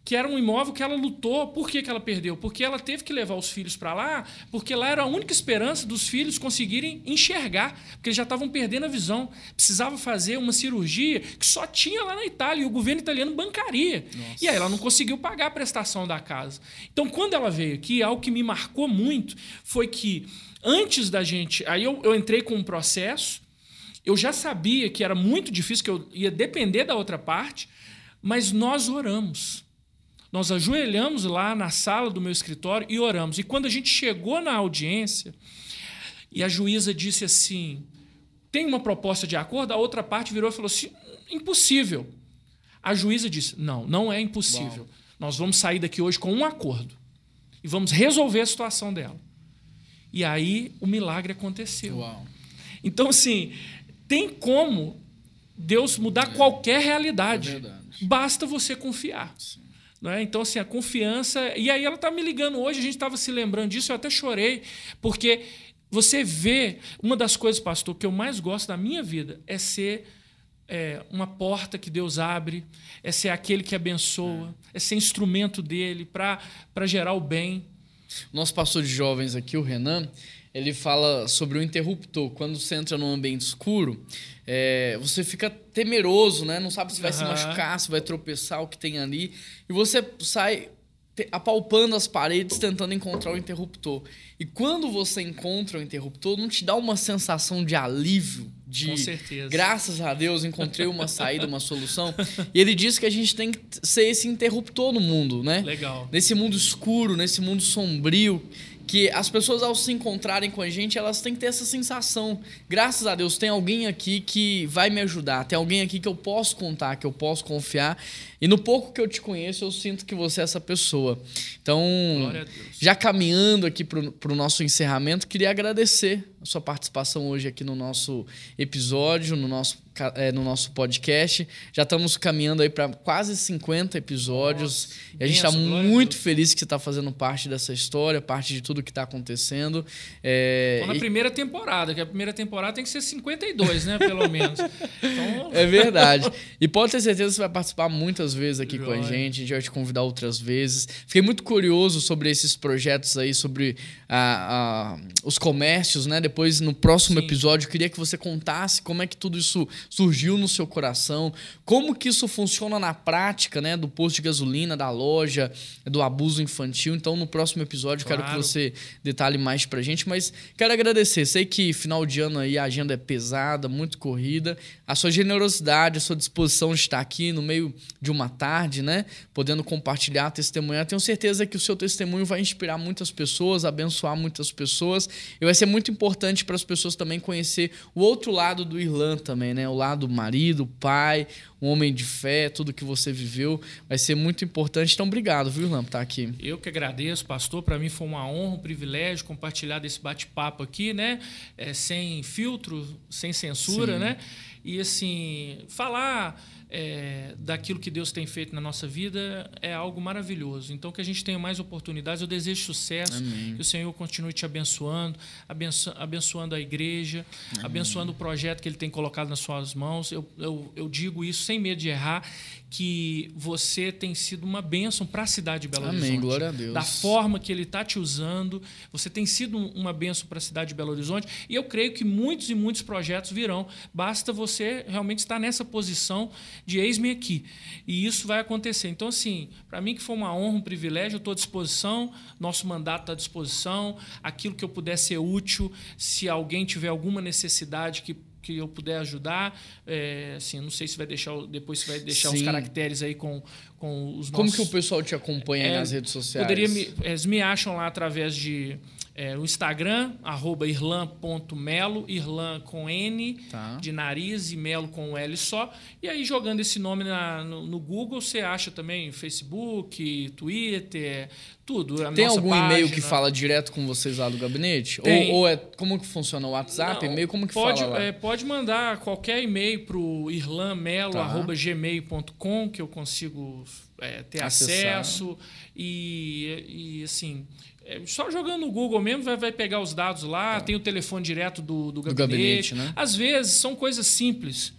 que era um imóvel que ela lutou. Por que, que ela perdeu? Porque ela teve que levar os filhos para lá, porque lá era a única esperança dos filhos conseguirem enxergar, porque eles já estavam perdendo a visão. Precisava fazer uma cirurgia que só tinha lá na Itália e o governo italiano bancaria. Nossa. E aí ela não conseguiu pagar a prestação da casa. Então, quando ela veio aqui, algo que me marcou muito foi que antes da gente. Aí eu, eu entrei com um processo eu já sabia que era muito difícil, que eu ia depender da outra parte, mas nós oramos. Nós ajoelhamos lá na sala do meu escritório e oramos. E quando a gente chegou na audiência, e a juíza disse assim: tem uma proposta de acordo, a outra parte virou e falou assim: impossível. A juíza disse: não, não é impossível. Uau. Nós vamos sair daqui hoje com um acordo e vamos resolver a situação dela. E aí o milagre aconteceu. Uau. Então, assim, tem como Deus mudar é. qualquer realidade. É Basta você confiar. Né? Então, assim, a confiança. E aí ela está me ligando hoje, a gente estava se lembrando disso, eu até chorei, porque você vê. Uma das coisas, pastor, que eu mais gosto da minha vida é ser. É, uma porta que Deus abre, é ser aquele que abençoa, é, é ser instrumento dele para gerar o bem. Nosso pastor de jovens aqui, o Renan, ele fala sobre o interruptor. Quando você entra num ambiente escuro, é, você fica temeroso, né? Não sabe se vai uhum. se machucar, se vai tropeçar, o que tem ali. E você sai apalpando as paredes, tentando encontrar o interruptor. E quando você encontra o interruptor, não te dá uma sensação de alívio, de Com certeza. graças a Deus encontrei uma saída, uma solução. E ele diz que a gente tem que ser esse interruptor no mundo, né? Legal. Nesse mundo escuro, nesse mundo sombrio, que as pessoas ao se encontrarem com a gente, elas têm que ter essa sensação. Graças a Deus tem alguém aqui que vai me ajudar, tem alguém aqui que eu posso contar, que eu posso confiar. E no pouco que eu te conheço, eu sinto que você é essa pessoa. Então, já caminhando aqui para o nosso encerramento, queria agradecer a sua participação hoje aqui no nosso episódio, no nosso é, no nosso podcast. Já estamos caminhando aí para quase 50 episódios. Nossa, e a gente está muito feliz que você está fazendo parte dessa história, parte de tudo que está acontecendo. É, na e... primeira temporada, que a primeira temporada tem que ser 52, né? Pelo menos. Então... É verdade. E pode ter certeza que você vai participar muitas vezes aqui Joia. com a gente. A gente vai te convidar outras vezes. Fiquei muito curioso sobre esses projetos aí, sobre a, a, os comércios, né? Depois, no próximo Sim. episódio, eu queria que você contasse como é que tudo isso surgiu no seu coração, como que isso funciona na prática, né, do posto de gasolina, da loja, do abuso infantil. Então, no próximo episódio, claro. quero que você detalhe mais pra gente, mas quero agradecer. Sei que final de ano aí a agenda é pesada, muito corrida. A sua generosidade, a sua disposição de estar aqui no meio de uma tarde, né, podendo compartilhar, testemunhar. Tenho certeza que o seu testemunho vai inspirar muitas pessoas, abençoar muitas pessoas. E vai ser muito importante para as pessoas também conhecer o outro lado do Irlã também, né? O lado marido, pai, um homem de fé, tudo que você viveu, vai ser muito importante. Então, obrigado, viu, Lampo, por estar aqui. Eu que agradeço, pastor. Para mim foi uma honra, um privilégio compartilhar desse bate-papo aqui, né? É, sem filtro, sem censura, Sim. né? E assim, falar é, daquilo que Deus tem feito na nossa vida é algo maravilhoso. Então, que a gente tenha mais oportunidades. Eu desejo sucesso, Amém. que o Senhor continue te abençoando, abenço abençoando a igreja, Amém. abençoando o projeto que Ele tem colocado na sua suas mãos. Eu, eu, eu digo isso sem medo de errar, que você tem sido uma bênção para a cidade de Belo Amém, Horizonte. glória a Deus. Da forma que ele está te usando, você tem sido uma bênção para a cidade de Belo Horizonte. E eu creio que muitos e muitos projetos virão. Basta você realmente estar nessa posição de eis-me aqui. E isso vai acontecer. Então, assim, para mim que foi uma honra, um privilégio, eu estou à disposição, nosso mandato está à disposição, aquilo que eu puder ser útil, se alguém tiver alguma necessidade que que eu puder ajudar. É, assim, não sei se vai deixar depois se vai deixar Sim. os caracteres aí com, com os Como nossos... que o pessoal te acompanha aí É, nas redes sociais? Poderia me, eles me acham lá através de é, o Instagram, arroba irlan.melo, irlan com N, Tá. de nariz e melo com L só. E aí, jogando esse nome na- no, no Google, você acha também Facebook, Twitter, tudo. Tem algum e-mail que página. fala direto com vocês lá do gabinete? Ou, ou é como que funciona o WhatsApp, Não, e-mail, como que pode, fala lá? é, pode mandar qualquer e-mail para o irlanmelo.gmail.com que eu consigo é, ter Acessar. acesso. E, e assim, é, só jogando no Google mesmo vai, vai pegar os dados lá, tem o telefone direto do, do, Tá. Do gabinete. gabinete, né? Às vezes são coisas simples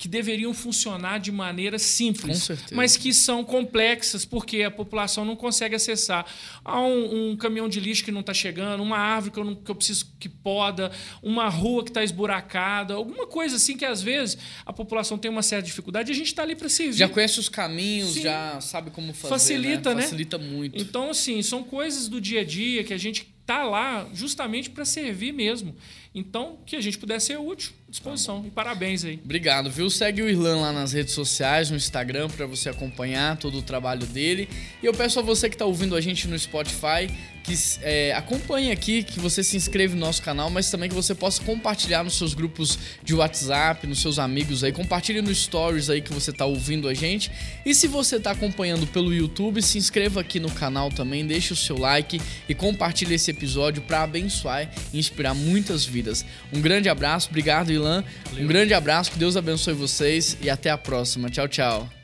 que deveriam funcionar de maneira simples, mas que são complexas porque a população não consegue acessar. Há um, um caminhão de lixo que não está chegando, uma árvore que eu, não- que eu preciso que poda, uma rua que está esburacada, alguma coisa assim que às vezes a população tem uma certa dificuldade e a gente está ali para servir. Já conhece os caminhos, Sim. já sabe como fazer, Facilita, né? Facilita muito. Então, assim, são coisas do dia a dia que a gente tá lá justamente para servir mesmo. Então, que a gente pudesse ser útil, à disposição. e parabéns aí. Obrigado, viu? Segue o Irlan lá nas redes sociais, no Instagram, para você acompanhar todo o trabalho dele. E eu peço a você que está ouvindo a gente no Spotify que é, acompanhe aqui, que você se inscreva no nosso canal, mas também que você possa compartilhar nos seus grupos de WhatsApp, nos seus amigos aí. Compartilhe no Stories aí que você está ouvindo a gente. E se você está acompanhando pelo YouTube, se inscreva aqui no canal também, deixe o seu like e compartilhe esse episódio para abençoar e inspirar muitas vidas. Um grande abraço, obrigado, Ilan. Um grande abraço, que Deus abençoe vocês e até a próxima. Tchau, tchau.